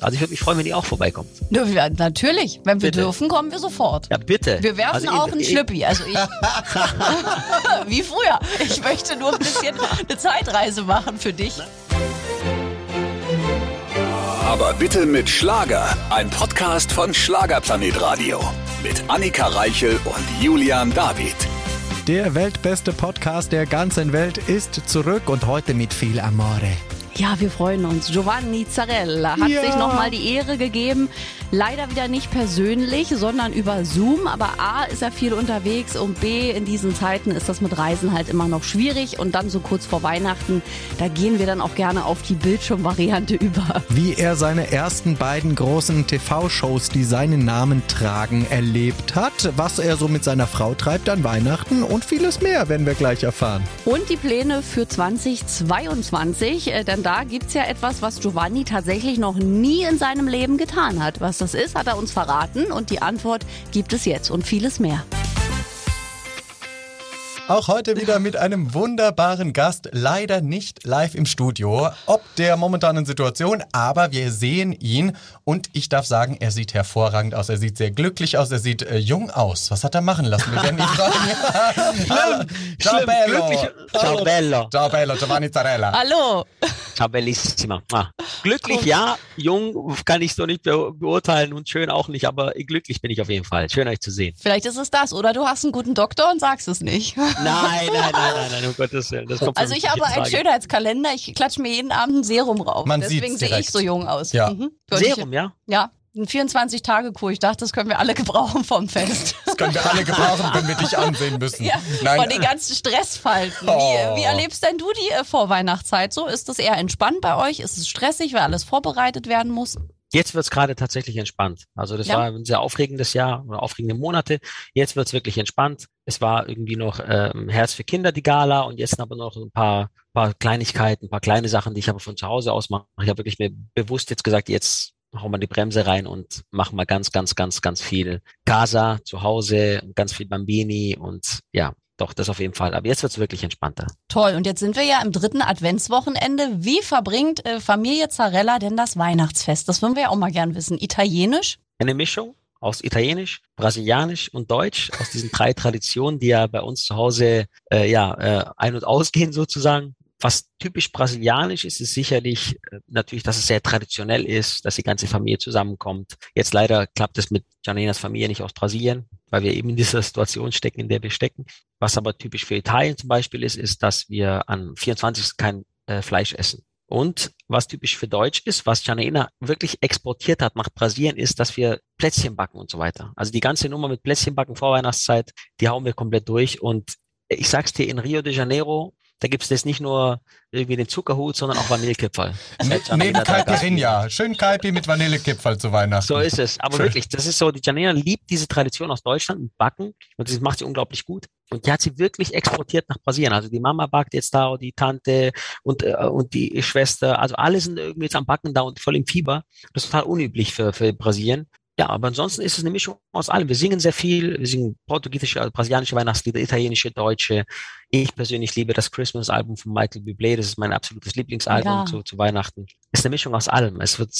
Also ich würde mich freuen, wenn ihr auch vorbeikommt. Ja, natürlich. Wenn wir Bitte. dürfen, kommen wir sofort. Ja, bitte. Wir werfen Also auch ich- einen Schlüppi. Also ich. Wie früher. Ich möchte nur ein bisschen eine Zeitreise machen für dich. Aber bitte mit Schlager. Ein Podcast von Schlagerplanet Radio. Mit Annika Reichel und Julian David. Der weltbeste Podcast der ganzen Welt ist zurück und heute mit viel Amore. Ja, wir freuen uns. Giovanni Zarella hat Ja. sich nochmal die Ehre gegeben. Leider wieder nicht persönlich, sondern über Zoom. Aber A ist er viel unterwegs und B, in diesen Zeiten ist das mit Reisen halt immer noch schwierig. Und dann so kurz vor Weihnachten, da gehen wir dann auch gerne auf die Bildschirmvariante über. Wie er seine ersten beiden großen TV-Shows, die seinen Namen tragen, erlebt hat, was er so mit seiner Frau treibt an Weihnachten und vieles mehr werden wir gleich erfahren. Und die Pläne für 2022, äh, denn da gibt's ja etwas, was Giovanni tatsächlich noch nie in seinem Leben getan hat. Was das ist, hat er uns verraten und die Antwort gibt es jetzt und vieles mehr. Auch heute wieder mit einem wunderbaren Gast, leider nicht live im Studio, ob der momentanen Situation, aber wir sehen ihn und ich darf sagen, er sieht hervorragend aus, er sieht sehr glücklich aus, er sieht äh, jung aus. Was hat er machen lassen? Wir werden ihn fragen. Hallo. Ciao bello. glücklich. Ciao, bello. Ciao bello, Giovanni Zarella. Hallo! Ciao, bellissima. Ah. Glücklich, ja. Jung kann ich so nicht be beurteilen und schön auch nicht, aber glücklich bin ich auf jeden Fall. Schön, euch zu sehen. Vielleicht ist es das, oder du hast einen guten Doktor und sagst es nicht. Nein, nein, nein, nein, nein, um Gottes Willen. Das kommt Also ich habe einen. Schönheitskalender, ich klatsche mir jeden Abend ein Serum rauf. Man Deswegen sehe ich so jung aus. Ja. Mhm. Serum, ja? Ja, ein 24-Tage-Kur. Ich dachte, das können wir alle gebrauchen vom Fest. Das können wir alle gebrauchen, wenn wir dich ansehen müssen. Ja, Nein, von den ganzen Stressfalten. Oh. Wie, wie erlebst denn du die äh, Vorweihnachtszeit so? Ist es eher entspannt bei euch? Ist es stressig, weil alles vorbereitet werden muss? Jetzt wird's gerade tatsächlich entspannt. Also das Ja. war ein sehr aufregendes Jahr oder aufregende Monate. Jetzt wird's wirklich entspannt. Es war irgendwie noch ähm, Herz für Kinder, die Gala, und jetzt aber noch ein paar, paar Kleinigkeiten, ein paar kleine Sachen, die ich aber von zu Hause aus mache. Ich habe wirklich mir bewusst jetzt gesagt, jetzt hauen wir die Bremse rein und machen mal ganz, ganz, ganz, ganz viel Casa zu Hause, ganz viel Bambini und ja, doch, das auf jeden Fall. Aber jetzt wird's wirklich entspannter. Toll. Und jetzt sind wir ja im dritten Adventswochenende. Wie verbringt äh, Familie Zarella denn das Weihnachtsfest? Das würden wir ja auch mal gern wissen. Italienisch? eine Mischung aus Italienisch, Brasilianisch und Deutsch, aus diesen drei Traditionen, die ja bei uns zu Hause äh, ja äh, ein- und ausgehen sozusagen. Was typisch brasilianisch ist, ist sicherlich äh, natürlich, dass es sehr traditionell ist, dass die ganze Familie zusammenkommt. Jetzt leider klappt es mit Janinas Familie nicht aus Brasilien, weil wir eben in dieser Situation stecken, in der wir stecken. Was aber typisch für Italien zum Beispiel ist, ist, dass wir am 24. kein äh, Fleisch essen. Und was typisch für Deutsch ist, was Janaina wirklich exportiert hat nach Brasilien, ist, dass wir Plätzchen backen und so weiter. Also die ganze Nummer mit Plätzchen backen vor Weihnachtszeit, die hauen wir komplett durch. Und ich sag's dir, in Rio de Janeiro, da gibt's jetzt nicht nur irgendwie den Zuckerhut, sondern auch Vanillekipferl. Ne, neben. Caipirinha. Schön Kaipi mit Vanillekipferl zu Weihnachten. So ist es. Aber Schön. wirklich, das ist so, die Janina liebt diese Tradition aus Deutschland Backen und das macht sie unglaublich gut. Und die hat sie wirklich exportiert nach Brasilien. Also die Mama backt jetzt da und die Tante und, äh, und die Schwester. Also alle sind irgendwie jetzt am Backen da und voll im Fieber. Das ist total unüblich für, für Brasilien. Ja, aber ansonsten ist es eine Mischung aus allem. Wir singen sehr viel. Wir singen portugiesische, also brasilianische Weihnachtslieder, italienische, deutsche. Ich persönlich liebe das Christmas-Album von Michael Bublé. Das ist mein absolutes Lieblingsalbum Ja. zu, zu Weihnachten. Es ist eine Mischung aus allem. Es wird,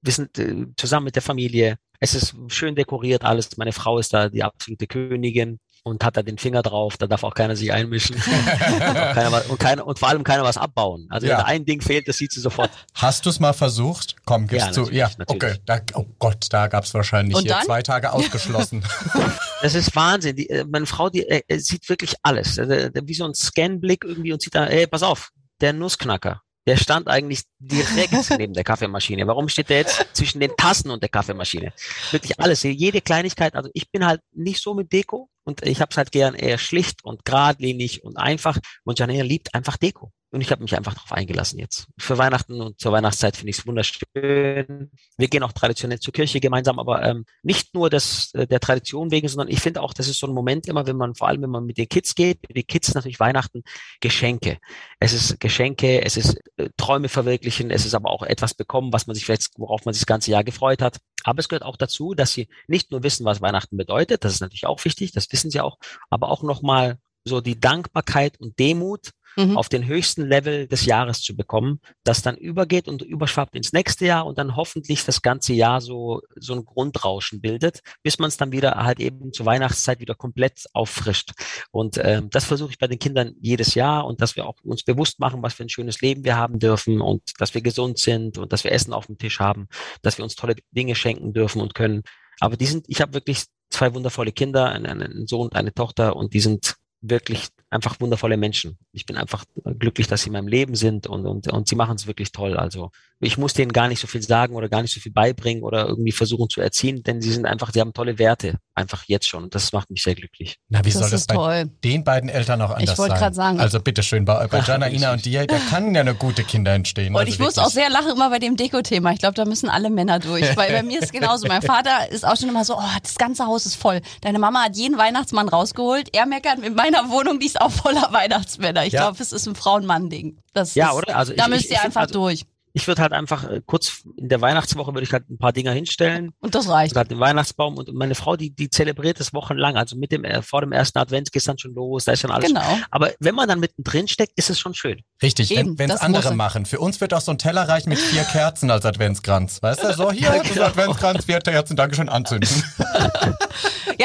wir sind äh, zusammen mit der Familie. Es ist schön dekoriert alles. Meine Frau ist da die absolute Königin und hat da den Finger drauf. Da darf auch keiner sich einmischen. keiner, was- und, keiner, und vor allem keiner was abbauen. Also Ja. wenn da ein Ding fehlt, das sieht sie sofort. Hast du es mal versucht? Komm, gib's Ja, zu. Ja, natürlich. okay. Da, oh Gott, da gab's wahrscheinlich Und hier dann? zwei Tage ausgeschlossen. Das ist Wahnsinn. Die, äh, meine Frau, die äh, äh, sieht wirklich alles. Also, äh, wie so ein Scanblick irgendwie und sieht da, ey, pass auf, der Nussknacker. Der stand eigentlich direkt neben der Kaffeemaschine. Warum steht der jetzt zwischen den Tassen und der Kaffeemaschine? Wirklich alles, jede Kleinigkeit. Also ich bin halt nicht so mit Deko und ich habe es halt gern eher schlicht und geradlinig und einfach. Und Janina liebt einfach Deko. Und ich habe mich einfach darauf eingelassen jetzt. Für Weihnachten und zur Weihnachtszeit finde ich es wunderschön. Wir gehen auch traditionell zur Kirche gemeinsam, aber ähm, nicht nur das, äh, der Tradition wegen, sondern ich finde auch, das ist so ein Moment immer, wenn man, vor allem wenn man mit den Kids geht, die Kids natürlich Weihnachten, Geschenke. Es ist Geschenke, es ist äh, Träume verwirklichen, es ist aber auch etwas bekommen, was man sich vielleicht, worauf man sich das ganze Jahr gefreut hat. Aber es gehört auch dazu, dass sie nicht nur wissen, was Weihnachten bedeutet, das ist natürlich auch wichtig, das wissen sie auch, aber auch nochmal so die Dankbarkeit und Demut mhm. auf den höchsten Level des Jahres zu bekommen, das dann übergeht und überschwappt ins nächste Jahr und dann hoffentlich das ganze Jahr so, so ein Grundrauschen bildet, bis man es dann wieder halt eben zur Weihnachtszeit wieder komplett auffrischt. Und ähm, das versuche ich bei den Kindern jedes Jahr und dass wir auch uns bewusst machen, was für ein schönes Leben wir haben dürfen und dass wir gesund sind und dass wir Essen auf dem Tisch haben, dass wir uns tolle Dinge schenken dürfen und können. Aber die sind, ich habe wirklich zwei wundervolle Kinder, einen, einen Sohn und eine Tochter und die sind wirklich einfach wundervolle Menschen. Ich bin einfach glücklich, dass sie in meinem Leben sind und, und, und sie machen es wirklich toll. Also ich muss denen gar nicht so viel sagen oder gar nicht so viel beibringen oder irgendwie versuchen zu erziehen, denn sie sind einfach, sie haben tolle Werte, einfach jetzt schon. Und das macht mich sehr glücklich. Na, wie das soll das bei toll. den beiden Eltern auch anders ich sein? Ich wollte gerade sagen. Also bitteschön, bei, bei Janaina und dir, da kann ja eine gute Kinder entstehen. Und also ich wirklich. muss auch sehr lachen immer bei dem Deko-Thema. Ich glaube, da müssen alle Männer durch, weil bei mir ist genauso. Mein Vater ist auch schon immer so, oh, das ganze Haus ist voll. Deine Mama hat jeden Weihnachtsmann rausgeholt. Er meckert mit meiner Wohnung, die ist auch voller Weihnachtsmänner. Ich ja. glaube, es ist ein Frauen-Mann-Ding. Ja, ist, oder? Also da ich, müsst ihr einfach also, durch ich würde halt einfach äh, kurz in der Weihnachtswoche würde ich halt ein paar Dinger hinstellen. Und das reicht. Halt den Weihnachtsbaum und meine Frau, die, die zelebriert das wochenlang. Also mit dem, äh, vor dem ersten Advent geht dann schon los, da ist schon alles. Genau. Aber wenn man dann mittendrin steckt, ist es schon schön. Richtig, Eben, wenn es andere machen. Für uns wird auch so ein Teller reichen mit vier Kerzen als Adventskranz. Weißt du, so hier, ja, genau. Adventskranz, vier Kerzen, Dankeschön, anzünden.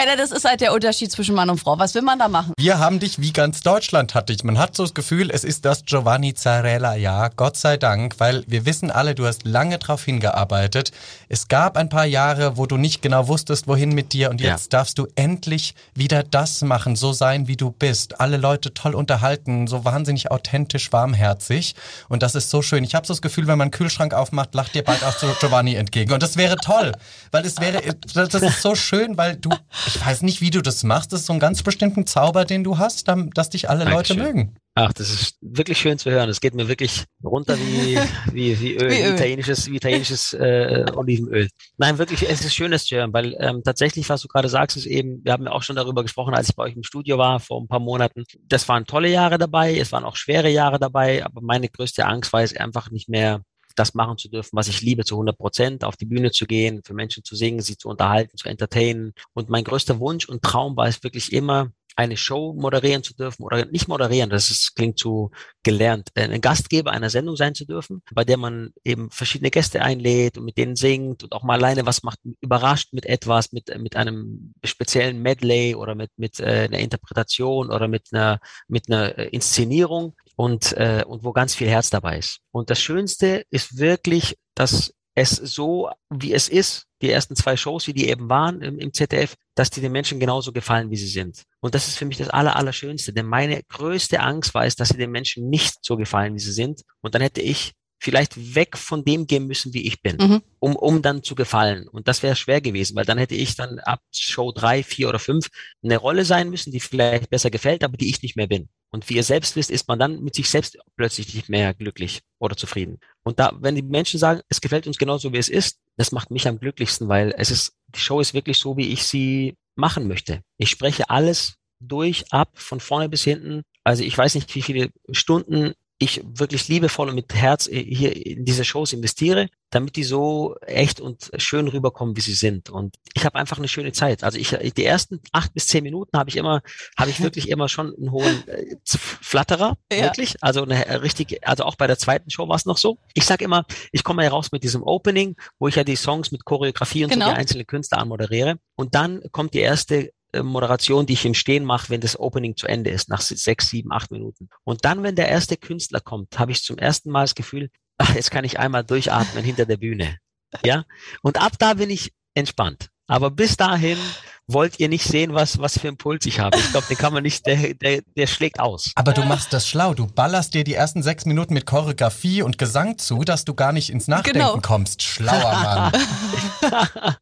ja, das ist halt der Unterschied zwischen Mann und Frau. Was will man da machen? Wir haben dich, wie ganz Deutschland hat dich. Man hat so das Gefühl, es ist das Giovanni Zarella, ja, Gott sei Dank, weil wir wissen alle, du hast lange darauf hingearbeitet. Es gab ein paar Jahre, wo du nicht genau wusstest, wohin mit dir und jetzt ja. darfst du endlich wieder das machen, so sein, wie du bist. Alle Leute toll unterhalten, so wahnsinnig authentisch, warmherzig und das ist so schön. Ich habe so das Gefühl, wenn man einen Kühlschrank aufmacht, lacht dir bald auch zu Giovanni entgegen und das wäre toll, weil es wäre, das ist so schön, weil du, ich weiß nicht, wie du das machst, das ist so ein ganz bestimmten Zauber, den du hast, dass dich alle Dankeschön. Leute mögen. Ach, das ist wirklich schön zu hören. Es geht mir wirklich runter wie, wie, wie Öl, wie Öl. italienisches, wie italienisches äh, Olivenöl. Nein, wirklich, es ist schön, das zu hören, weil ähm, tatsächlich, was du gerade sagst, ist eben, wir haben ja auch schon darüber gesprochen, als ich bei euch im Studio war vor ein paar Monaten. Das waren tolle Jahre dabei, es waren auch schwere Jahre dabei, aber meine größte Angst war es einfach nicht mehr das machen zu dürfen, was ich liebe, zu 100 Prozent, auf die Bühne zu gehen, für Menschen zu singen, sie zu unterhalten, zu entertainen. Und mein größter Wunsch und Traum war es wirklich immer, eine Show moderieren zu dürfen oder nicht moderieren, das ist, klingt zu gelernt, ein Gastgeber einer Sendung sein zu dürfen, bei der man eben verschiedene Gäste einlädt und mit denen singt und auch mal alleine was macht, überrascht mit etwas, mit, mit einem speziellen Medley oder mit, mit äh, einer Interpretation oder mit einer, mit einer Inszenierung und, äh, und wo ganz viel Herz dabei ist. Und das Schönste ist wirklich, dass es so, wie es ist, die ersten zwei Shows, wie die eben waren im, im ZDF, dass die den Menschen genauso gefallen, wie sie sind. Und das ist für mich das Aller, Allerschönste. Denn meine größte Angst war es, dass sie den Menschen nicht so gefallen, wie sie sind. Und dann hätte ich vielleicht weg von dem gehen müssen, wie ich bin, mhm. um, um dann zu gefallen. Und das wäre schwer gewesen, weil dann hätte ich dann ab Show drei, vier oder fünf eine Rolle sein müssen, die vielleicht besser gefällt, aber die ich nicht mehr bin. Und wie ihr selbst wisst, ist man dann mit sich selbst plötzlich nicht mehr glücklich oder zufrieden. Und da, wenn die Menschen sagen, es gefällt uns genauso, wie es ist, das macht mich am glücklichsten, weil es ist, die Show ist wirklich so, wie ich sie machen möchte. Ich spreche alles durch, ab, von vorne bis hinten. Also ich weiß nicht, wie viele Stunden ich wirklich liebevoll und mit Herz hier in diese Shows investiere, damit die so echt und schön rüberkommen, wie sie sind. Und ich habe einfach eine schöne Zeit. Also ich die ersten acht bis zehn Minuten habe ich immer, habe ich wirklich immer schon einen hohen äh, Flatterer, ja. wirklich. Also eine äh, richtige, also auch bei der zweiten Show war es noch so. Ich sag immer, ich komme ja raus mit diesem Opening, wo ich ja die Songs mit Choreografie und genau. so die einzelnen Künstler anmoderiere. Und dann kommt die erste Moderation, die ich im Stehen mache, wenn das Opening zu Ende ist, nach sechs, sieben, acht Minuten. Und dann, wenn der erste Künstler kommt, habe ich zum ersten Mal das Gefühl, ach, jetzt kann ich einmal durchatmen hinter der Bühne. Ja? Und ab da bin ich entspannt. Aber bis dahin wollt ihr nicht sehen, was, was für einen Puls ich habe. Ich glaube, den kann man nicht, der, der, der schlägt aus. Aber du machst das schlau. Du ballerst dir die ersten sechs Minuten mit Choreografie und Gesang zu, dass du gar nicht ins Nachdenken genau. kommst. Schlauer Mann.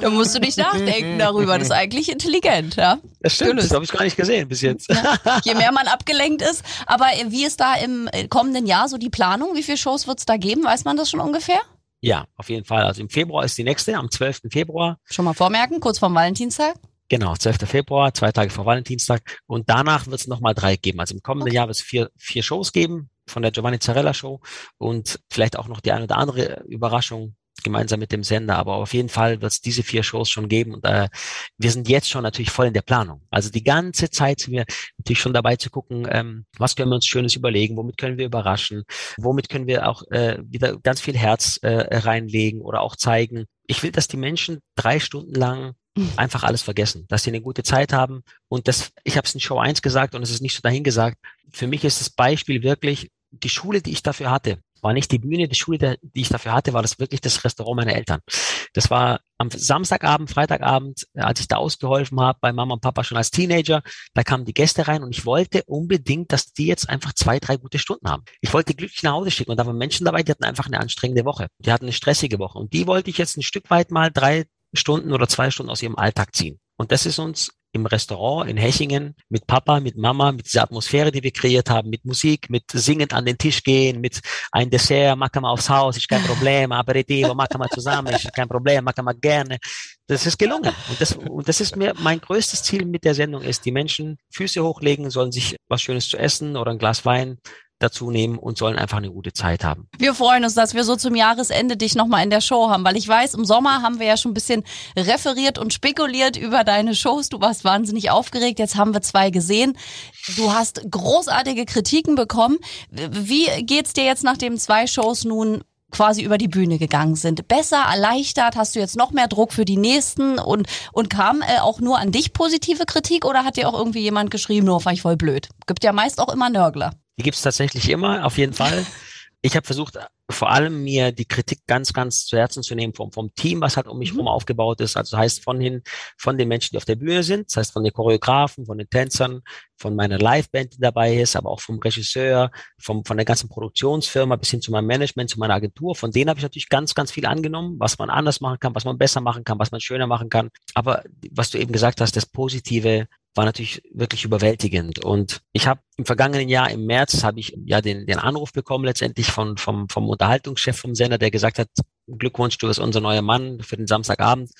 Da musst du nicht nachdenken darüber. Das ist eigentlich intelligent, ja. Das stimmt, Gelöst. das habe ich gar nicht gesehen bis jetzt. Ja. Je mehr man abgelenkt ist. Aber wie ist da im kommenden Jahr so die Planung? Wie viele Shows wird es da geben? Weiß man das schon ungefähr? Ja, auf jeden Fall. Also im Februar ist die nächste, am 12. Februar. Schon mal vormerken, kurz vorm Valentinstag? Genau, 12. Februar, zwei Tage vor Valentinstag. Und danach wird es nochmal drei geben. Also im kommenden okay. Jahr wird es vier, vier Shows geben von der Giovanni Zarella Show und vielleicht auch noch die eine oder andere Überraschung. Gemeinsam mit dem Sender. Aber auf jeden Fall wird es diese vier Shows schon geben. Und äh, wir sind jetzt schon natürlich voll in der Planung. Also die ganze Zeit sind wir natürlich schon dabei zu gucken, ähm, was können wir uns Schönes überlegen, womit können wir überraschen, womit können wir auch äh, wieder ganz viel Herz äh, reinlegen oder auch zeigen. Ich will, dass die Menschen drei Stunden lang einfach alles vergessen, dass sie eine gute Zeit haben. Und das, ich habe es in Show 1 gesagt und es ist nicht so dahingesagt. Für mich ist das Beispiel wirklich die Schule, die ich dafür hatte war nicht die Bühne, die Schule, die ich dafür hatte, war das wirklich das Restaurant meiner Eltern. Das war am Samstagabend, Freitagabend, als ich da ausgeholfen habe bei Mama und Papa schon als Teenager, da kamen die Gäste rein und ich wollte unbedingt, dass die jetzt einfach zwei, drei gute Stunden haben. Ich wollte glücklich nach Hause schicken und da waren Menschen dabei, die hatten einfach eine anstrengende Woche. Die hatten eine stressige Woche und die wollte ich jetzt ein Stück weit mal drei Stunden oder zwei Stunden aus ihrem Alltag ziehen. Und das ist uns im Restaurant in Hechingen mit Papa, mit Mama, mit dieser Atmosphäre, die wir kreiert haben, mit Musik, mit singend an den Tisch gehen, mit ein Dessert, machen wir aufs Haus, ist kein Problem, Aperitivo, machen wir zusammen, ist kein Problem, machen wir gerne. Das ist gelungen. Und das, und das ist mir mein größtes Ziel mit der Sendung ist, die Menschen Füße hochlegen, sollen sich was Schönes zu essen oder ein Glas Wein dazu nehmen und sollen einfach eine gute Zeit haben. Wir freuen uns, dass wir so zum Jahresende dich nochmal in der Show haben, weil ich weiß, im Sommer haben wir ja schon ein bisschen referiert und spekuliert über deine Shows. Du warst wahnsinnig aufgeregt. Jetzt haben wir zwei gesehen. Du hast großartige Kritiken bekommen. Wie geht's dir jetzt, nachdem zwei Shows nun quasi über die Bühne gegangen sind. Besser, erleichtert, hast du jetzt noch mehr Druck für die nächsten und, und kam äh, auch nur an dich positive Kritik oder hat dir auch irgendwie jemand geschrieben, nur fand ich voll blöd? Gibt ja meist auch immer Nörgler. Die gibt es tatsächlich immer, auf jeden Fall. Ich habe versucht, vor allem mir die Kritik ganz, ganz zu Herzen zu nehmen vom, vom Team, was halt um mich mhm. herum aufgebaut ist. Also heißt von hin, von den Menschen, die auf der Bühne sind, das heißt von den Choreografen, von den Tänzern, von meiner Liveband, dabei ist, aber auch vom Regisseur, vom, von der ganzen Produktionsfirma bis hin zu meinem Management, zu meiner Agentur. Von denen habe ich natürlich ganz, ganz viel angenommen, was man anders machen kann, was man besser machen kann, was man schöner machen kann. Aber was du eben gesagt hast, das Positive war natürlich wirklich überwältigend. Und ich habe im vergangenen Jahr, im März, habe ich ja den, den Anruf bekommen letztendlich von, vom, vom Unterhaltungschef vom Sender, der gesagt hat, Glückwunsch, du bist unser neuer Mann für den Samstagabend.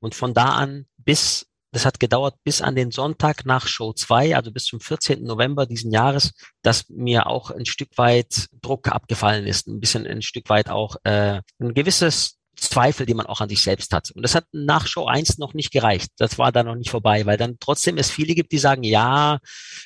Und von da an bis, das hat gedauert bis an den Sonntag nach Show 2, also bis zum 14. November diesen Jahres, dass mir auch ein Stück weit Druck abgefallen ist, ein bisschen ein Stück weit auch äh, ein gewisses Zweifel, die man auch an sich selbst hat. Und das hat nach Show 1 noch nicht gereicht. Das war da noch nicht vorbei, weil dann trotzdem es viele gibt, die sagen, ja,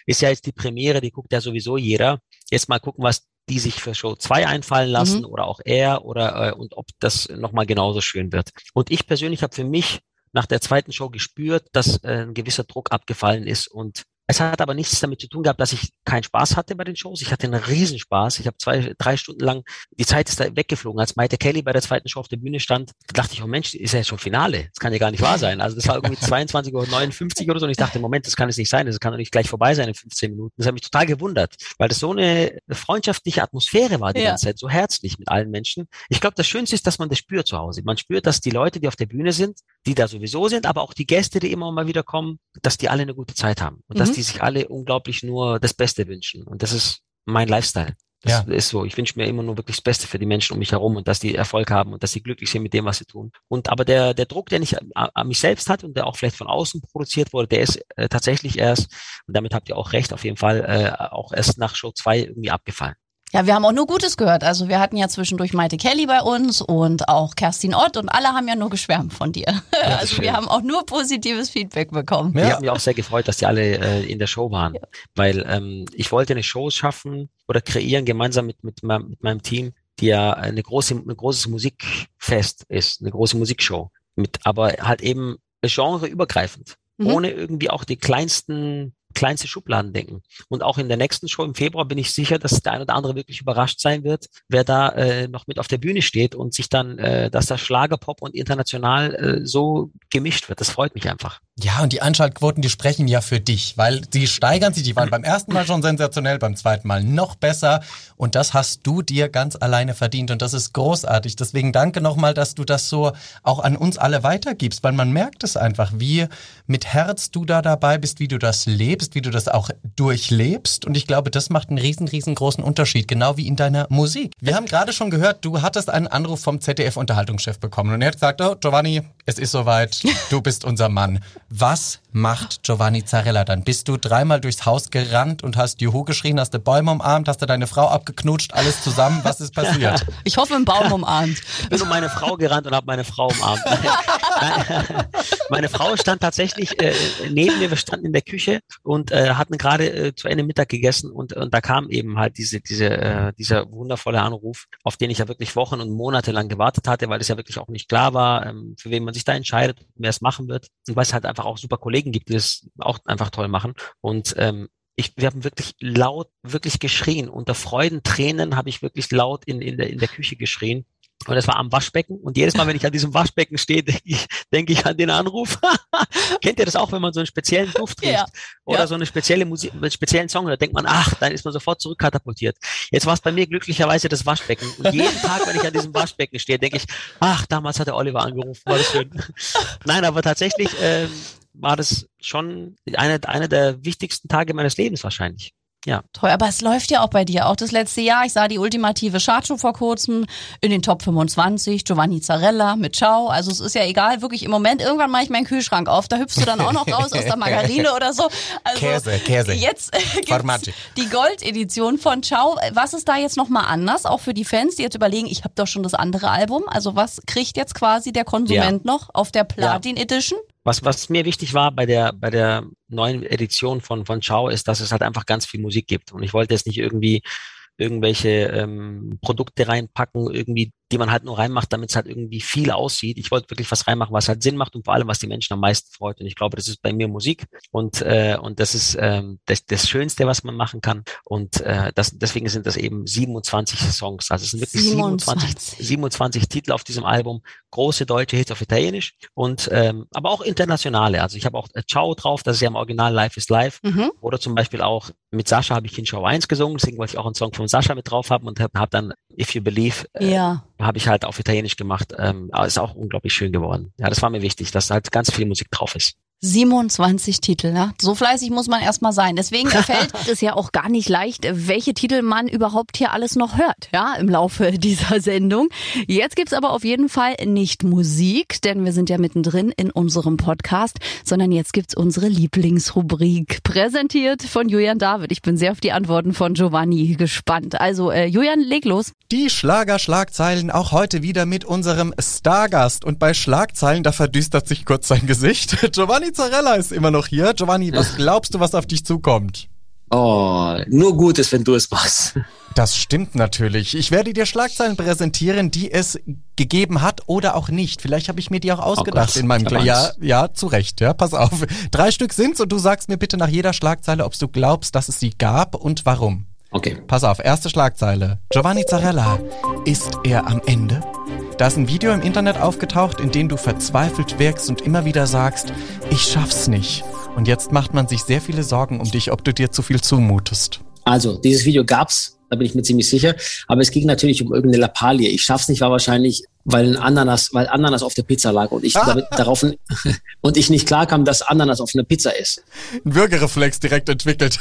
ist ja jetzt die Premiere, die guckt ja sowieso jeder. Jetzt mal gucken, was die sich für Show 2 einfallen lassen mhm. oder auch er oder äh, und ob das nochmal genauso schön wird. Und ich persönlich habe für mich nach der zweiten Show gespürt, dass äh, ein gewisser Druck abgefallen ist und es hat aber nichts damit zu tun gehabt, dass ich keinen Spaß hatte bei den Shows. Ich hatte einen Riesenspaß. Ich habe zwei, drei Stunden lang, die Zeit ist da weggeflogen. Als Maite Kelly bei der zweiten Show auf der Bühne stand, dachte ich, oh Mensch, ist ja jetzt schon Finale. Das kann ja gar nicht wahr sein. Also das war irgendwie 22 Uhr 59 oder so. Und ich dachte, Moment, das kann es nicht sein. Das kann doch nicht gleich vorbei sein in 15 Minuten. Das hat mich total gewundert, weil das so eine freundschaftliche Atmosphäre war die ja. ganze Zeit, so herzlich mit allen Menschen. Ich glaube, das Schönste ist, dass man das spürt zu Hause. Man spürt, dass die Leute, die auf der Bühne sind, die da sowieso sind, aber auch die Gäste, die immer mal wieder kommen, dass die alle eine gute Zeit haben. Und mhm. dass die sich alle unglaublich nur das Beste wünschen. Und das ist mein Lifestyle. Das ja. ist so. Ich wünsche mir immer nur wirklich das Beste für die Menschen um mich herum und dass die Erfolg haben und dass sie glücklich sind mit dem, was sie tun. Und aber der, der Druck, den ich an mich selbst hatte und der auch vielleicht von außen produziert wurde, der ist äh, tatsächlich erst, und damit habt ihr auch recht, auf jeden Fall, äh, auch erst nach Show 2 irgendwie abgefallen. Ja, wir haben auch nur Gutes gehört. Also wir hatten ja zwischendurch Maite Kelly bei uns und auch Kerstin Ott und alle haben ja nur geschwärmt von dir. Ja, also wir haben auch nur positives Feedback bekommen. Ja. Ich habe mich auch sehr gefreut, dass die alle äh, in der Show waren, ja. weil ähm, ich wollte eine Show schaffen oder kreieren gemeinsam mit, mit, meinem, mit meinem Team, die ja eine große, ein großes Musikfest ist, eine große Musikshow. Mit, aber halt eben genreübergreifend. Mhm. Ohne irgendwie auch die kleinsten kleinste Schubladen denken. Und auch in der nächsten Show im Februar bin ich sicher, dass der eine oder andere wirklich überrascht sein wird, wer da äh, noch mit auf der Bühne steht und sich dann, äh, dass das Schlagerpop und international äh, so gemischt wird. Das freut mich einfach. Ja, und die Anschaltquoten, die sprechen ja für dich, weil die steigern sich. Die waren beim ersten Mal schon sensationell, beim zweiten Mal noch besser. Und das hast du dir ganz alleine verdient. Und das ist großartig. Deswegen danke nochmal, dass du das so auch an uns alle weitergibst, weil man merkt es einfach, wie mit Herz du da dabei bist, wie du das lebst erzähltest, wie du das auch durchlebst. Und ich glaube, das macht einen riesen, riesengroßen Unterschied, genau wie in deiner Musik. Wir haben gerade schon gehört, du hattest einen Anruf vom ZDF-Unterhaltungschef bekommen und er hat gesagt, oh, Giovanni, es ist soweit, du bist unser Mann. Was macht Giovanni Zarella dann? Bist du dreimal durchs Haus gerannt und hast Juhu geschrien, hast du Bäume umarmt, hast du deine Frau abgeknutscht, alles zusammen? Was ist passiert? Ich hoffe, im Baum umarmt. Ich bin um meine Frau gerannt und habe meine Frau umarmt. meine Frau stand tatsächlich äh, neben mir, wir standen in der Küche und äh, hatten gerade äh, zu Ende Mittag gegessen und, und da kam eben halt diese, diese, äh, dieser wundervolle Anruf, auf den ich ja wirklich Wochen und Monate lang gewartet hatte, weil es ja wirklich auch nicht klar war, ähm, für wen man sich da entscheidet, wer es machen wird. Und weil es halt einfach auch super Kollegen gibt, die das auch einfach toll machen. Und ähm, ich, wir haben wirklich laut, wirklich geschrien. Unter Freudentränen habe ich wirklich laut in, in, der, in der Küche geschrien. Und das war am Waschbecken. Und jedes Mal, wenn ich an diesem Waschbecken stehe, denke ich, denk ich an den Anruf. Kennt ihr das auch, wenn man so einen speziellen Duft riecht? Ja, oder ja. so eine spezielle Musik, einen speziellen Song hört, denkt man, ach, dann ist man sofort zurückkatapultiert. Jetzt war es bei mir glücklicherweise das Waschbecken. Und jeden Tag, wenn ich an diesem Waschbecken stehe, denke ich, ach, damals hat der Oliver angerufen, war das schön. Nein, aber tatsächlich ähm, war das schon eine, eine der wichtigsten Tage meines Lebens wahrscheinlich. Ja. Toll, aber es läuft ja auch bei dir. Auch das letzte Jahr, ich sah die ultimative Chartshow vor kurzem in den Top 25, Giovanni Zarella mit Ciao. Also es ist ja egal, wirklich im Moment, irgendwann mache ich meinen Kühlschrank auf, da hüpfst du dann auch noch raus aus der Margarine oder so. Also Käse, Käse. Jetzt äh, gibt's die Gold-Edition von Ciao. Was ist da jetzt nochmal anders, auch für die Fans, die jetzt überlegen, ich habe doch schon das andere Album. Also was kriegt jetzt quasi der Konsument ja. noch auf der Platin Edition? Was, was mir wichtig war bei der, bei der neuen Edition von, von Ciao ist, dass es halt einfach ganz viel Musik gibt. Und ich wollte jetzt nicht irgendwie irgendwelche ähm, Produkte reinpacken, irgendwie die man halt nur reinmacht, damit es halt irgendwie viel aussieht. Ich wollte wirklich was reinmachen, was halt Sinn macht und vor allem, was die Menschen am meisten freut. Und ich glaube, das ist bei mir Musik und, äh, und das ist ähm, das, das Schönste, was man machen kann. Und äh, das, deswegen sind das eben 27 Songs. Also es sind wirklich 27, 27, 27 Titel auf diesem Album, große deutsche Hits auf Italienisch und ähm, aber auch internationale. Also ich habe auch äh, Ciao drauf, das ist ja im Original Life is Life. Mhm. Oder zum Beispiel auch mit Sascha habe ich in Show 1 gesungen, deswegen wollte ich auch einen Song von Sascha mit drauf haben und habe hab dann If You Believe äh, ja habe ich halt auf Italienisch gemacht. Ähm, aber ist auch unglaublich schön geworden. Ja, das war mir wichtig, dass halt ganz viel Musik drauf ist. 27 Titel, ne? So fleißig muss man erstmal sein. Deswegen fällt es ja auch gar nicht leicht, welche Titel man überhaupt hier alles noch hört, ja, im Laufe dieser Sendung. Jetzt gibt's aber auf jeden Fall nicht Musik, denn wir sind ja mittendrin in unserem Podcast, sondern jetzt gibt's unsere Lieblingsrubrik, präsentiert von Julian David. Ich bin sehr auf die Antworten von Giovanni gespannt. Also, äh, Julian, leg los. Die Schlager-Schlagzeilen auch heute wieder mit unserem Stargast. Und bei Schlagzeilen, da verdüstert sich kurz sein Gesicht. Giovanni Giovanni Zarella ist immer noch hier. Giovanni, was glaubst du, was auf dich zukommt? Oh, nur Gutes, wenn du es machst. Das stimmt natürlich. Ich werde dir Schlagzeilen präsentieren, die es gegeben hat oder auch nicht. Vielleicht habe ich mir die auch ausgedacht oh in meinem Kla Ja, ja, zu Recht. Ja, pass auf. Drei Stück sind's und du sagst mir bitte nach jeder Schlagzeile, ob du glaubst, dass es sie gab und warum. Okay. Pass auf, erste Schlagzeile. Giovanni Zarella. Ist er am Ende? Da ist ein Video im Internet aufgetaucht, in dem du verzweifelt wirkst und immer wieder sagst, ich schaff's nicht. Und jetzt macht man sich sehr viele Sorgen um dich, ob du dir zu viel zumutest. Also, dieses Video gab's, da bin ich mir ziemlich sicher. Aber es ging natürlich um irgendeine Lappalie. Ich schaff's nicht war wahrscheinlich, weil ein Ananas, weil Ananas auf der Pizza lag und ich damit, darauf und ich nicht klar kam, dass Ananas auf einer Pizza ist. Ein Würgereflex direkt entwickelt.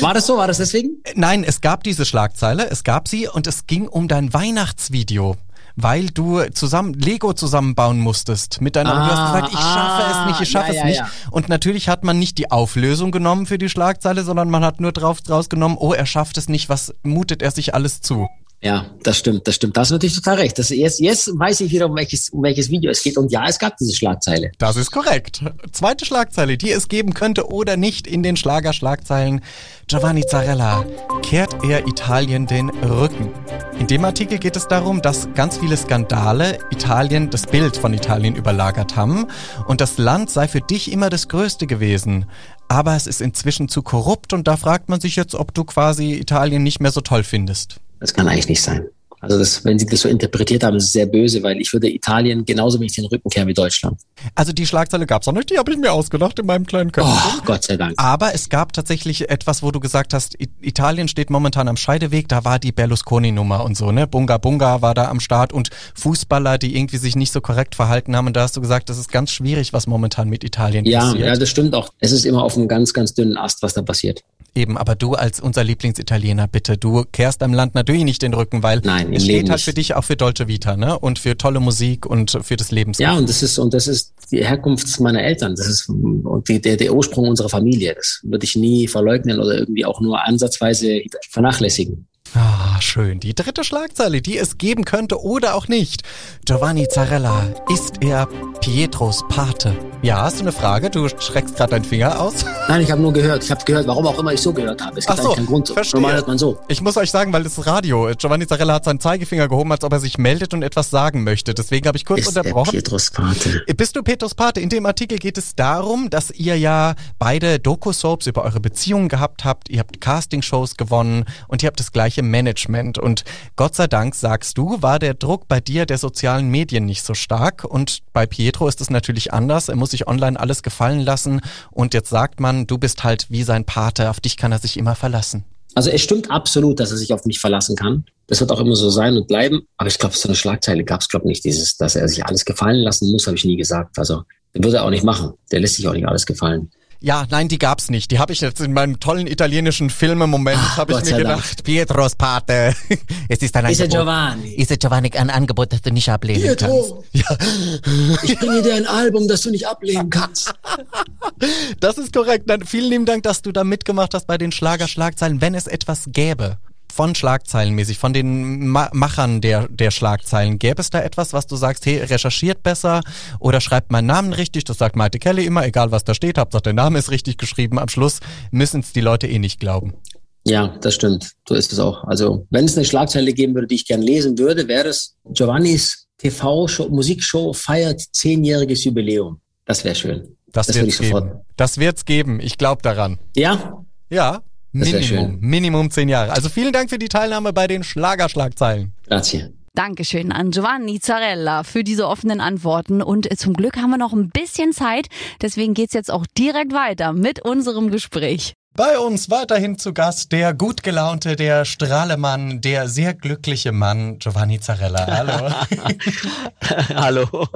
War das so? War das deswegen? Nein, es gab diese Schlagzeile, es gab sie und es ging um dein Weihnachtsvideo weil du zusammen Lego zusammenbauen musstest mit deiner ah, du hast gesagt, ich schaffe es nicht, ich schaffe ja, es nicht. Ja. Und natürlich hat man nicht die Auflösung genommen für die Schlagzeile, sondern man hat nur drauf draus genommen, oh, er schafft es nicht, was mutet er sich alles zu? Ja, das stimmt, das stimmt. Da hast du natürlich total recht. Das, jetzt, jetzt weiß ich wieder, um welches, um welches Video es geht. Und ja, es gab diese Schlagzeile. Das ist korrekt. Zweite Schlagzeile, die es geben könnte oder nicht in den Schlagerschlagzeilen. Giovanni Zarella, kehrt er Italien den Rücken? In dem Artikel geht es darum, dass ganz viele Skandale Italien, das Bild von Italien überlagert haben. Und das Land sei für dich immer das Größte gewesen. Aber es ist inzwischen zu korrupt und da fragt man sich jetzt, ob du quasi Italien nicht mehr so toll findest. Das kann eigentlich nicht sein. Also das, wenn Sie das so interpretiert haben, ist es sehr böse, weil ich würde Italien genauso wenig den Rücken kehren wie Deutschland. Also die Schlagzeile gab's auch nicht, die habe ich mir ausgedacht in meinem kleinen Köpfchen. Oh, Gott sei Dank. Aber es gab tatsächlich etwas, wo du gesagt hast, Italien steht momentan am Scheideweg, da war die Berlusconi-Nummer und so, ne? Bunga Bunga war da am Start und Fußballer, die irgendwie sich nicht so korrekt verhalten haben. Und da hast du gesagt, das ist ganz schwierig, was momentan mit Italien Ja, passiert. ja, das stimmt auch. Es ist immer auf einem ganz, ganz dünnen Ast, was da passiert. Eben, aber du als unser Lieblingsitaliener, bitte, du kehrst deinem Land natürlich nicht den Rücken, weil Nein, es steht Leben halt für dich auch für Dolce Vita, ne? Und für tolle Musik und für das Lebens. Ja, und das ist, und das ist die Herkunft meiner Eltern. Das ist, und die, der, der Ursprung unserer Familie. Das würde ich nie verleugnen oder irgendwie auch nur ansatzweise vernachlässigen. Ah, schön. Die dritte Schlagzeile, die es geben könnte oder auch nicht. Giovanni Zarella, ist er Pietros Pate? Ja, hast du eine Frage? Du streckst gerade deinen Finger aus. Nein, ich habe nur gehört. Ich habe gehört, warum auch immer ich so gehört habe. Es gibt Ach so, keinen Grund. verstehe. Normal hört man so. Ich muss euch sagen, weil das ist Radio. Giovanni Zarella hat seinen Zeigefinger gehoben, als ob er sich meldet und etwas sagen möchte. Deswegen habe ich kurz Ist unterbrochen. Pietros Pate. Bist du Petrus Pate? In dem Artikel geht es darum, dass ihr ja beide Doku-Soaps über eure Beziehungen gehabt habt. Ihr habt Castingshows gewonnen und ihr habt das gleiche Management. Und Gott sei Dank, sagst du, war der Druck bei dir der sozialen Medien nicht so stark. Und bei Pietro ist es natürlich anders. Er muss sich online alles gefallen lassen. Und jetzt sagt man, du bist halt wie sein Pate. Auf dich kann er sich immer verlassen. Also es stimmt absolut, dass er sich auf mich verlassen kann. Das wird auch immer so sein und bleiben. Aber ich glaube, so eine Schlagzeile gab es, glaube nicht. Dieses, dass er sich alles gefallen lassen muss, habe ich nie gesagt. Also würde er auch nicht machen. Der lässt sich auch nicht alles gefallen. Ja, nein, die gab's nicht. Die habe ich jetzt in meinem tollen italienischen Filmemoment, Ach, habe ich mir gedacht, Pietros Pate. Es ist ein Ist er Angebot. Giovanni? Ist er Giovanni ein Angebot, das du nicht ablehnen kannst? Pietro, ich bringe dir ein Album, das du nicht ablehnen kannst. Das ist korrekt. Dann vielen lieben Dank, dass du da mitgemacht hast bei den Schlager-Schlagzeilen. Wenn es etwas gäbe, von Schlagzeilenmäßig, von den Ma Machern der, der Schlagzeilen, gäbe es da etwas, was du sagst, hey, recherchiert besser oder schreibt meinen Namen richtig, das sagt Malte Kelly immer, egal was da steht, Hauptsache der Name ist richtig geschrieben, am Schluss müssen es die Leute eh nicht glauben. Ja, das stimmt. So ist es auch. Also, wenn es eine Schlagzeile geben würde, die ich gern lesen würde, wäre es Giovannis TV-Show, Musikshow feiert zehnjähriges Jubiläum. Das wäre schön. Das, Das wird's geben. Das wird's geben. Ich glaube daran. Ja? Ja, Das Minimum. Minimum zehn Jahre. Also vielen Dank für die Teilnahme bei den Schlagerschlagzeilen. Grazie. Dankeschön an Giovanni Zarella für diese offenen Antworten. Und äh, zum Glück haben wir noch ein bisschen Zeit. Deswegen geht's jetzt auch direkt weiter mit unserem Gespräch. Bei uns weiterhin zu Gast der gut gelaunte, der Strahlemann, der sehr glückliche Mann, Giovanni Zarella. Hallo. Hallo.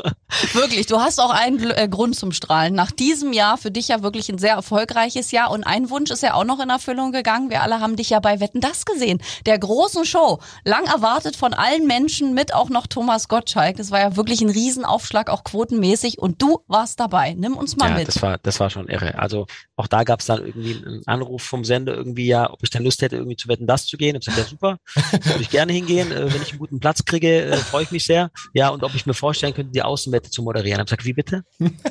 Wirklich, du hast auch einen äh, Grund zum Strahlen. Nach diesem Jahr für dich ja wirklich ein sehr erfolgreiches Jahr und ein Wunsch ist ja auch noch in Erfüllung gegangen. Wir alle haben dich ja bei Wetten das gesehen, der großen Show, lang erwartet von allen Menschen mit auch noch Thomas Gottschalk. Das war ja wirklich ein Riesenaufschlag, auch quotenmäßig und du warst dabei. Nimm uns mal Ja, mit. das war, das war schon irre. Also auch da gab es dann irgendwie einen Anruf vom Sender irgendwie, ja, ob ich dann Lust hätte, irgendwie zu Wetten, das zu gehen. Ich gesagt, ja super, würde ich gerne hingehen. Äh, wenn ich einen guten Platz kriege, äh, freue ich mich sehr. Ja, und ob ich mir vorstellen könnte, die Außenwette zu moderieren. Ich gesagt, wie bitte?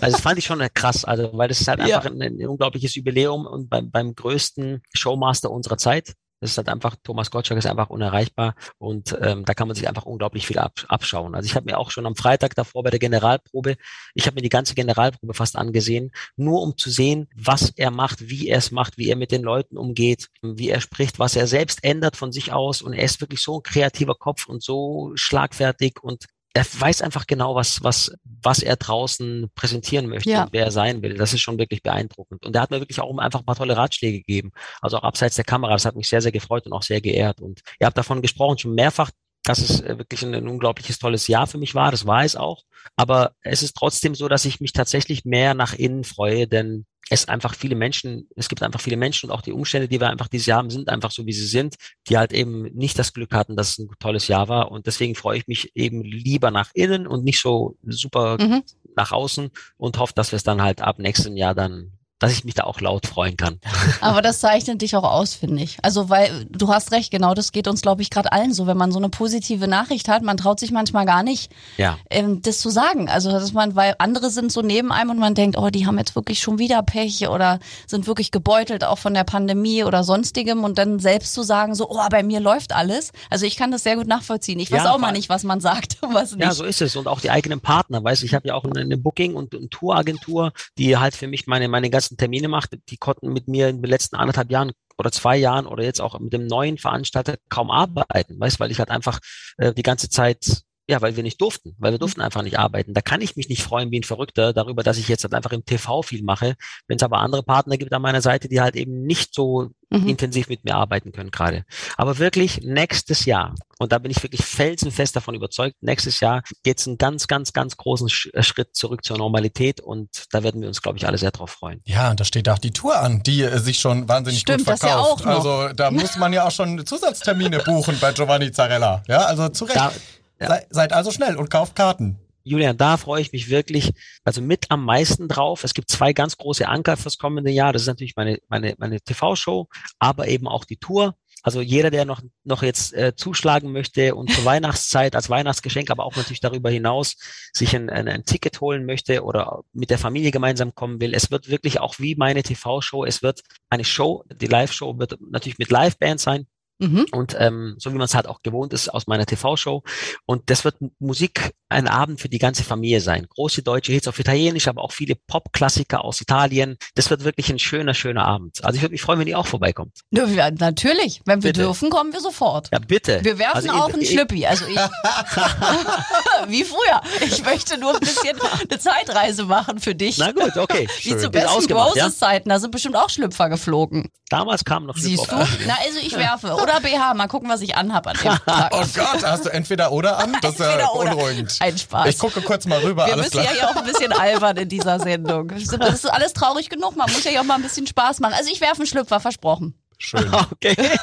Also das fand ich schon krass, also weil das ist halt Ja. einfach ein, ein unglaubliches Jubiläum und beim, beim größten Showmaster unserer Zeit. Das ist halt einfach, Thomas Gottschalk ist einfach unerreichbar und ähm, da kann man sich einfach unglaublich viel ab, abschauen. Also ich habe mir auch schon am Freitag davor bei der Generalprobe, ich habe mir die ganze Generalprobe fast angesehen, nur um zu sehen, was er macht, wie er es macht, wie er mit den Leuten umgeht, wie er spricht, was er selbst ändert von sich aus und er ist wirklich so ein kreativer Kopf und so schlagfertig und er weiß einfach genau, was, was, was er draußen präsentieren möchte Ja. und wer er sein will. Das ist schon wirklich beeindruckend. Und er hat mir wirklich auch einfach ein paar tolle Ratschläge gegeben. Also auch abseits der Kamera. Das hat mich sehr, sehr gefreut und auch sehr geehrt. Und ihr habt davon gesprochen, schon mehrfach, dass es äh, wirklich ein, ein unglaubliches tolles Jahr für mich war. Das war es auch. Aber es ist trotzdem so, dass ich mich tatsächlich mehr nach innen freue, denn es einfach viele Menschen, es gibt einfach viele Menschen und auch die Umstände, die wir einfach dieses Jahr haben, sind einfach so, wie sie sind, die halt eben nicht das Glück hatten, dass es ein tolles Jahr war. Und deswegen freue ich mich eben lieber nach innen und nicht so super Mhm. nach außen und hoffe, dass wir es dann halt ab nächstem Jahr dann, dass ich mich da auch laut freuen kann. Aber das zeichnet dich auch aus, finde ich. Also, weil du hast recht, genau, das geht uns, glaube ich, gerade allen so. Wenn man so eine positive Nachricht hat, man traut sich manchmal gar nicht, Ja. ähm, das zu sagen. Also, dass man, weil andere sind so neben einem und man denkt, oh, die haben jetzt wirklich schon wieder Pech oder sind wirklich gebeutelt auch von der Pandemie oder sonstigem und dann selbst zu sagen, so, oh, bei mir läuft alles. Also, ich kann das sehr gut nachvollziehen. Ich weiß Ja, auch mal nicht, was man sagt und was nicht. Ja, so ist es. Und auch die eigenen Partner, weißt du, ich habe ja auch eine, eine Booking- und, und Touragentur, die halt für mich meine, meine ganze ersten Termine macht, die konnten mit mir in den letzten anderthalb Jahren oder zwei Jahren oder jetzt auch mit dem neuen Veranstalter kaum arbeiten, weißt, weil ich halt einfach äh, die ganze Zeit ja, weil wir nicht durften, weil wir durften einfach nicht arbeiten. Da kann ich mich nicht freuen wie ein Verrückter darüber, dass ich jetzt halt einfach im TV viel mache. Wenn es aber andere Partner gibt an meiner Seite, die halt eben nicht so mhm. intensiv mit mir arbeiten können gerade. Aber wirklich nächstes Jahr, und da bin ich wirklich felsenfest davon überzeugt, nächstes Jahr geht es einen ganz, ganz, ganz großen äh, Schritt zurück zur Normalität und da werden wir uns, glaube ich, alle sehr drauf freuen. Ja, und da steht auch die Tour an, die äh, sich schon wahnsinnig Stimmt, gut verkauft. Das ja auch noch. Also da muss man ja auch schon Zusatztermine buchen bei Giovanni Zarella. Ja, also zu Recht. Da, ja. Sei, seid also schnell und kauft Karten. Julian, da freue ich mich wirklich, also mit am meisten drauf. Es gibt zwei ganz große Anker fürs kommende Jahr. Das ist natürlich meine, meine, meine TV-Show, aber eben auch die Tour. Also jeder, der noch, noch jetzt äh, zuschlagen möchte und zur Weihnachtszeit als Weihnachtsgeschenk, aber auch natürlich darüber hinaus sich ein, ein, ein Ticket holen möchte oder mit der Familie gemeinsam kommen will. Es wird wirklich auch wie meine TV-Show. Es wird eine Show, die Live-Show wird natürlich mit Live-Band sein. Mhm. Und ähm, so wie man es halt auch gewohnt ist aus meiner TV-Show. Und das wird Musik ein Abend für die ganze Familie sein. Große deutsche Hits auf Italienisch, aber auch viele Pop-Klassiker aus Italien. Das wird wirklich ein schöner, schöner Abend. Also ich würde mich freuen, wenn ihr auch vorbeikommt. Ja, natürlich. Wenn wir bitte. dürfen, kommen wir sofort. Ja, bitte. Wir werfen also auch einen Schlüppi. Also ich, wie früher. Ich möchte nur ein bisschen eine Zeitreise machen für dich. Na gut, okay. Wie Schön. zu besten Roses-Zeiten. Ja? Da sind bestimmt auch Schlüpfer geflogen. Damals kam noch Schlüpfer. Siehst du? Na, also ich werfe. Oder BH. Mal gucken, was ich anhab an dem Tag. oh Gott, hast du entweder oder an? Das ist ja beunruhigend. Ein Spaß. Ich gucke kurz mal rüber. Wir alles müssen klar. ja hier auch ein bisschen albern in dieser Sendung. Das ist alles traurig genug. Man muss ja hier auch mal ein bisschen Spaß machen. Also ich werfe einen Schlüpfer, versprochen. Schön. Okay.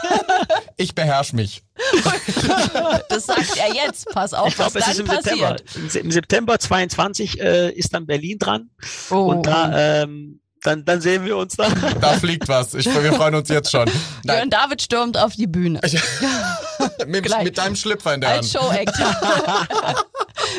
Ich beherrsche mich. Das sagt er jetzt. Pass auf, ich glaub, was dann im passiert. September. Im September 22 äh, ist dann Berlin dran. Oh. Und da ähm, dann, dann sehen wir uns da. Da fliegt was. Ich, wir freuen uns jetzt schon. Nein. Jörn David stürmt auf die Bühne. mit, mit, deinem Schlüpfer in der Als Hand. Als Show-Act.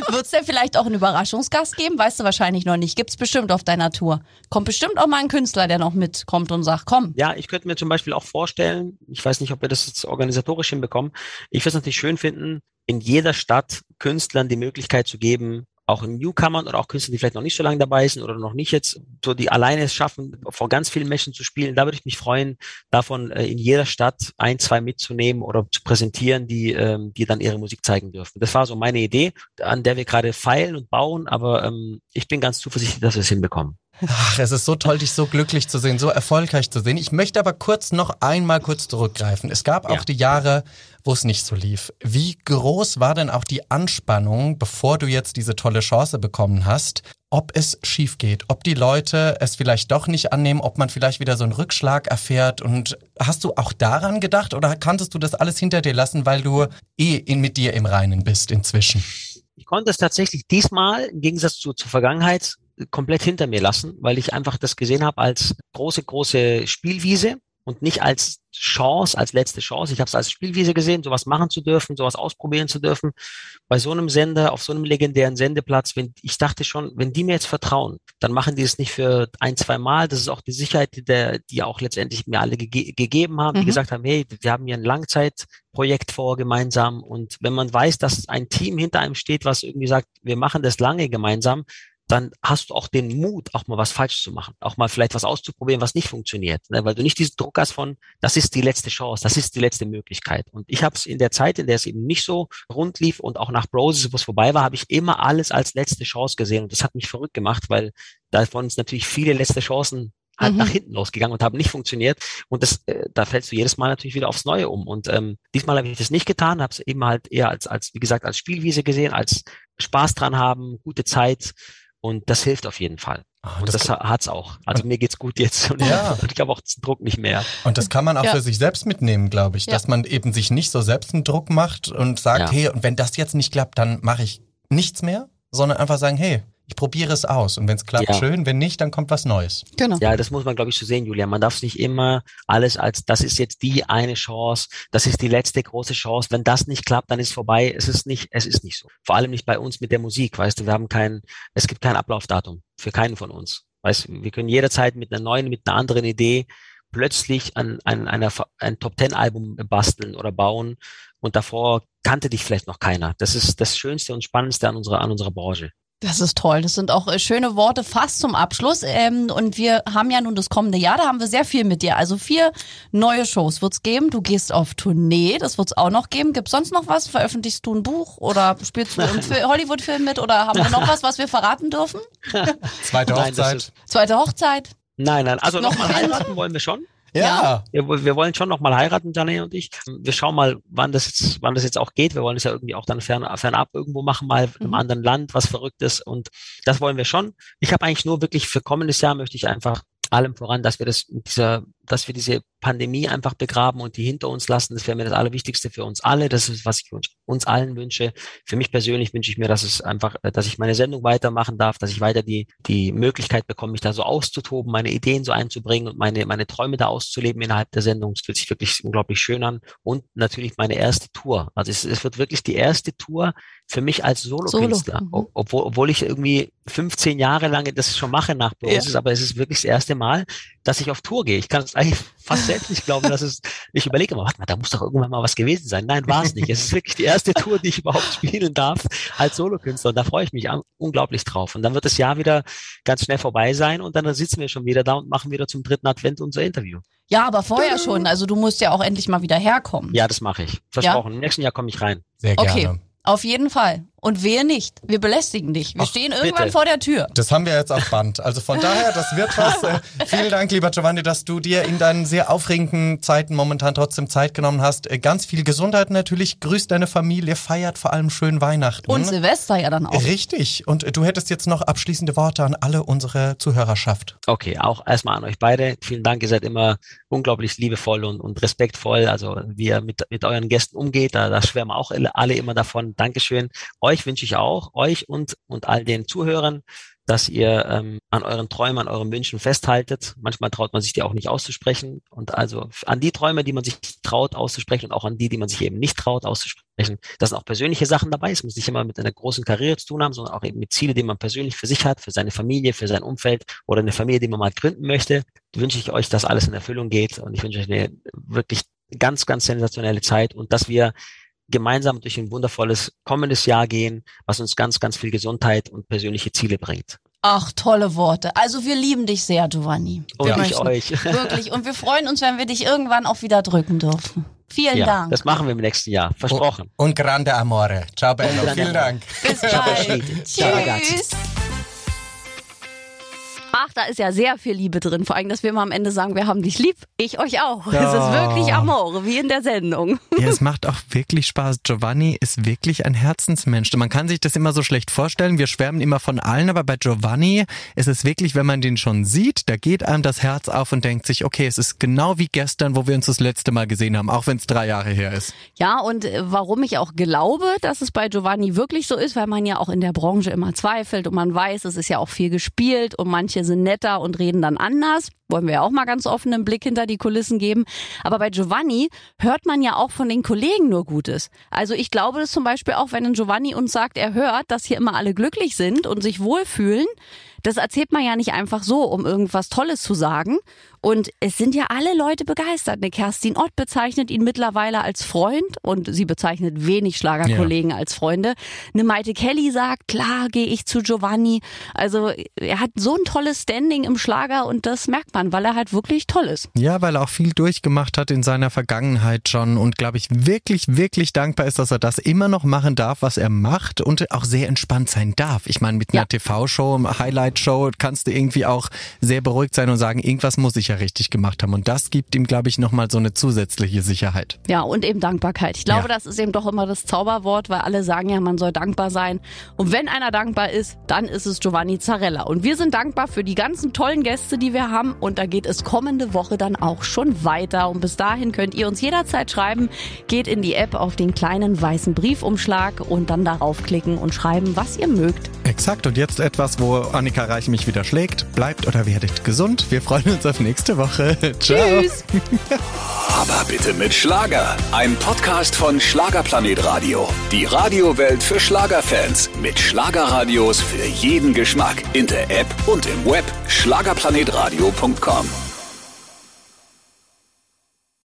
Wird es denn vielleicht auch einen Überraschungsgast geben? Weißt du wahrscheinlich noch nicht. Gibt es bestimmt auf deiner Tour. Kommt bestimmt auch mal ein Künstler, der noch mitkommt und sagt, komm. Ja, ich könnte mir zum Beispiel auch vorstellen, ich weiß nicht, ob wir das jetzt organisatorisch hinbekommen. Ich würde es natürlich schön finden, in jeder Stadt Künstlern die Möglichkeit zu geben, auch Newcomern oder auch Künstler, die vielleicht noch nicht so lange dabei sind oder noch nicht jetzt so die alleine es schaffen, vor ganz vielen Menschen zu spielen. Da würde ich mich freuen, davon äh, in jeder Stadt ein, zwei mitzunehmen oder zu präsentieren, die, ähm, die dann ihre Musik zeigen dürfen. Das war so meine Idee, an der wir gerade feilen und bauen, aber ähm, ich bin ganz zuversichtlich, dass wir es hinbekommen. Ach, es ist so toll, dich so glücklich zu sehen, so erfolgreich zu sehen. Ich möchte aber kurz noch einmal kurz zurückgreifen. Es gab auch ja. die Jahre, wo es nicht so lief. Wie groß war denn auch die Anspannung, bevor du jetzt diese tolle Chance bekommen hast, ob es schief geht, ob die Leute es vielleicht doch nicht annehmen, ob man vielleicht wieder so einen Rückschlag erfährt und hast du auch daran gedacht oder kanntest du das alles hinter dir lassen, weil du eh in, mit dir im Reinen bist inzwischen? Ich konnte es tatsächlich diesmal, im Gegensatz zu, zur Vergangenheit, komplett hinter mir lassen, weil ich einfach das gesehen habe als große, große Spielwiese und nicht als Chance, als letzte Chance. Ich habe es als Spielwiese gesehen, sowas machen zu dürfen, sowas ausprobieren zu dürfen. Bei so einem Sender, auf so einem legendären Sendeplatz, wenn ich dachte schon, wenn die mir jetzt vertrauen, dann machen die es nicht für ein, zwei Mal. Das ist auch die Sicherheit, die, der, die auch letztendlich mir alle ge gegeben haben, mhm. die gesagt haben, hey, wir haben hier ein Langzeitprojekt vor gemeinsam. Und wenn man weiß, dass ein Team hinter einem steht, was irgendwie sagt, wir machen das lange gemeinsam, dann hast du auch den Mut, auch mal was falsch zu machen, auch mal vielleicht was auszuprobieren, was nicht funktioniert, ne? weil du nicht diesen Druck hast von, das ist die letzte Chance, das ist die letzte Möglichkeit. Und ich habe es in der Zeit, in der es eben nicht so rund lief und auch nach Broses, wo es vorbei war, habe ich immer alles als letzte Chance gesehen und das hat mich verrückt gemacht, weil davon ist natürlich viele letzte Chancen halt mhm. nach hinten losgegangen und haben nicht funktioniert. Und das, äh, da fällst du jedes Mal natürlich wieder aufs Neue um. Und ähm, diesmal habe ich das nicht getan, habe es eben halt eher als, als, wie gesagt, als Spielwiese gesehen, als Spaß dran haben, gute Zeit und das hilft auf jeden Fall. Oh, und das, das hat's auch. Also mir geht's gut jetzt und ja. ich habe auch den Druck nicht mehr. Und das kann man auch ja. für sich selbst mitnehmen, glaube ich, ja. dass man eben sich nicht so selbst einen Druck macht und sagt, hey, und wenn das jetzt nicht klappt, dann mache ich nichts mehr, sondern einfach sagen, hey, ich probiere es aus und wenn es klappt, ja. schön, wenn nicht, dann kommt was Neues. Genau. Ja, das muss man, glaube ich, so sehen, Julia. Man darf es nicht immer alles als, das ist jetzt die eine Chance, das ist die letzte große Chance. Wenn das nicht klappt, dann ist vorbei. Es ist nicht, es ist nicht so. Vor allem nicht bei uns mit der Musik, weißt du, wir haben kein, es gibt kein Ablaufdatum für keinen von uns. Weißt du, wir können jederzeit mit einer neuen, mit einer anderen Idee plötzlich an, an einer, ein Top Ten Album basteln oder bauen und davor kannte dich vielleicht noch keiner. Das ist das Schönste und Spannendste an unserer, an unserer Branche. Das ist toll. Das sind auch äh, schöne Worte fast zum Abschluss. Ähm, und wir haben ja nun das kommende Jahr, da haben wir sehr viel mit dir. Also vier neue Shows wird's geben. Du gehst auf Tournee, das wird's auch noch geben. Gibt's sonst noch was? Veröffentlichst du ein Buch oder spielst du Fi- Hollywood-Film mit oder haben wir noch was, was wir verraten dürfen? Zweite Hochzeit. Zweite Hochzeit? Nein, nein, also Noch nochmal heiraten wollen wir schon. Ja. Wir, wir wollen schon nochmal heiraten, Janne und ich. Wir schauen mal, wann das jetzt, wann das jetzt auch geht. Wir wollen es ja irgendwie auch dann fern, fernab irgendwo machen, mal Mhm. anderen Land, was Verrücktes. Und das wollen wir schon. Ich habe eigentlich nur wirklich für kommendes Jahr möchte ich einfach allem voran, dass wir das mit dieser, dass wir diese Pandemie einfach begraben und die hinter uns lassen. Das wäre mir das Allerwichtigste für uns alle. Das ist, was ich uns, allen wünsche. Für mich persönlich wünsche ich mir, dass es einfach, äh, dass ich meine Sendung weitermachen darf, dass ich weiter die, die Möglichkeit bekomme, mich da so auszutoben, meine Ideen so einzubringen und meine, meine Träume da auszuleben innerhalb der Sendung. Es fühlt sich wirklich unglaublich schön an. Und natürlich meine erste Tour. Also es, es wird wirklich die erste Tour für mich als Solokünstler. Solo, mhm. Ob- Obwohl, obwohl ich irgendwie 15 Jahre lang das schon mache nach Brosis, aber es ist wirklich das erste Mal, dass ich auf Tour gehe. Ich kann es eigentlich fast selbst nicht glauben, dass es, ich überlege immer, warte mal, da muss doch irgendwann mal was gewesen sein. Nein, war es nicht. Es ist wirklich die erste Tour, die ich überhaupt spielen darf als Solokünstler. Und da freue ich mich unglaublich drauf. Und dann wird das Jahr wieder ganz schnell vorbei sein und dann sitzen wir schon wieder da und machen wieder zum dritten Advent unser Interview. Ja, aber vorher schon. Also du musst ja auch endlich mal wieder herkommen. Ja, das mache ich. Versprochen. Im nächsten Jahr komme ich rein. Sehr Okay. gerne. Auf jeden Fall. Und wehe nicht. Wir belästigen dich. Wir Ach, stehen irgendwann bitte. vor der Tür. Das haben wir jetzt auf Band. Also von daher, das wird was. Äh, vielen Dank, lieber Giovanni, dass du dir in deinen sehr aufregenden Zeiten momentan trotzdem Zeit genommen hast. Äh, ganz viel Gesundheit natürlich. Grüß deine Familie, feiert vor allem schön Weihnachten. Und Silvester ja dann auch. Richtig. Und äh, du hättest jetzt noch abschließende Worte an alle unsere Zuhörerschaft. Okay, auch erstmal an euch beide. Vielen Dank, ihr seid immer unglaublich liebevoll und, und respektvoll. Also wie ihr mit, mit euren Gästen umgeht, da, da schwärmen auch alle alle immer davon. Dankeschön. Euch wünsche ich auch, euch und, und all den Zuhörern, dass ihr ähm, an euren Träumen, an euren Wünschen festhaltet. Manchmal traut man sich die auch nicht auszusprechen. Und also an die Träume, die man sich traut auszusprechen und auch an die, die man sich eben nicht traut auszusprechen. Da sind auch persönliche Sachen dabei. Es muss nicht immer mit einer großen Karriere zu tun haben, sondern auch eben mit Ziele, die man persönlich für sich hat, für seine Familie, für sein Umfeld oder eine Familie, die man mal gründen möchte. Wünsche ich euch, dass alles in Erfüllung geht. Und ich wünsche euch eine wirklich ganz, ganz sensationelle Zeit und dass wir gemeinsam durch ein wundervolles kommendes Jahr gehen, was uns ganz, ganz viel Gesundheit und persönliche Ziele bringt. Ach, tolle Worte. Also wir lieben dich sehr, Giovanni. Und Wir ich euch. Wirklich. Und wir freuen uns, wenn wir dich irgendwann auch wieder drücken dürfen. Vielen Ja, Dank. das machen wir im nächsten Jahr. Versprochen. Und grande amore. Ciao, Bello. Vielen amore. Dank. Bis Ciao, bald. Schnitt. Ciao. Tschüss. Ach, da ist ja sehr viel Liebe drin. Vor allem, dass wir immer am Ende sagen, wir haben dich lieb. Ich euch auch. Es ist wirklich Amore, wie in der Sendung. Ja, es macht auch wirklich Spaß. Giovanni ist wirklich ein Herzensmensch. Man kann sich das immer so schlecht vorstellen. Wir schwärmen immer von allen, aber bei Giovanni ist es wirklich, wenn man den schon sieht, da geht einem das Herz auf und denkt sich, okay, es ist genau wie gestern, wo wir uns das letzte Mal gesehen haben, auch wenn es drei Jahre her ist. Ja, und äh, warum ich auch glaube, dass es bei Giovanni wirklich so ist, weil man ja auch in der Branche immer zweifelt und man weiß, es ist ja auch viel gespielt und manche sind netter und reden dann anders. Wollen wir ja auch mal ganz offen einen Blick hinter die Kulissen geben. Aber bei Giovanni hört man ja auch von den Kollegen nur Gutes. Also ich glaube das zum Beispiel auch, wenn ein Giovanni uns sagt, er hört, dass hier immer alle glücklich sind und sich wohlfühlen. Das erzählt man ja nicht einfach so, um irgendwas Tolles zu sagen. Und es sind ja alle Leute begeistert. Eine Kerstin Ott bezeichnet ihn mittlerweile als Freund und sie bezeichnet wenig Schlagerkollegen als Freunde. Eine Maite Kelly sagt, klar gehe ich zu Giovanni. Also er hat so ein tolles Standing im Schlager und das merkt man, weil er halt wirklich toll ist. Ja, weil er auch viel durchgemacht hat in seiner Vergangenheit schon und glaube ich wirklich, wirklich dankbar ist, dass er das immer noch machen darf, was er macht und auch sehr entspannt sein darf. Ich meine, mit einer Ja. TV-Show, Highlight-Show kannst du irgendwie auch sehr beruhigt sein und sagen, irgendwas muss ich ja richtig gemacht haben. Und das gibt ihm, glaube ich, nochmal so eine zusätzliche Sicherheit. Ja, und eben Dankbarkeit. Ich glaube, Ja. das ist eben doch immer das Zauberwort, weil alle sagen ja, man soll dankbar sein. Und wenn einer dankbar ist, dann ist es Giovanni Zarella. Und wir sind dankbar für die ganzen tollen Gäste, die wir haben. Und da geht es kommende Woche dann auch schon weiter. Und bis dahin könnt ihr uns jederzeit schreiben. Geht in die App auf den kleinen weißen Briefumschlag und dann darauf klicken und schreiben, was ihr mögt. Exakt. Und jetzt etwas, wo Annika Reich mich wieder schlägt. Bleibt oder werdet gesund. Wir freuen uns auf nächste Woche. Ciao. Tschüss! Aber bitte mit Schlager. Ein Podcast von Schlagerplanet Radio. Die Radiowelt für Schlagerfans. Mit Schlagerradios für jeden Geschmack. In der App und im Web. Schlagerplanetradio.com.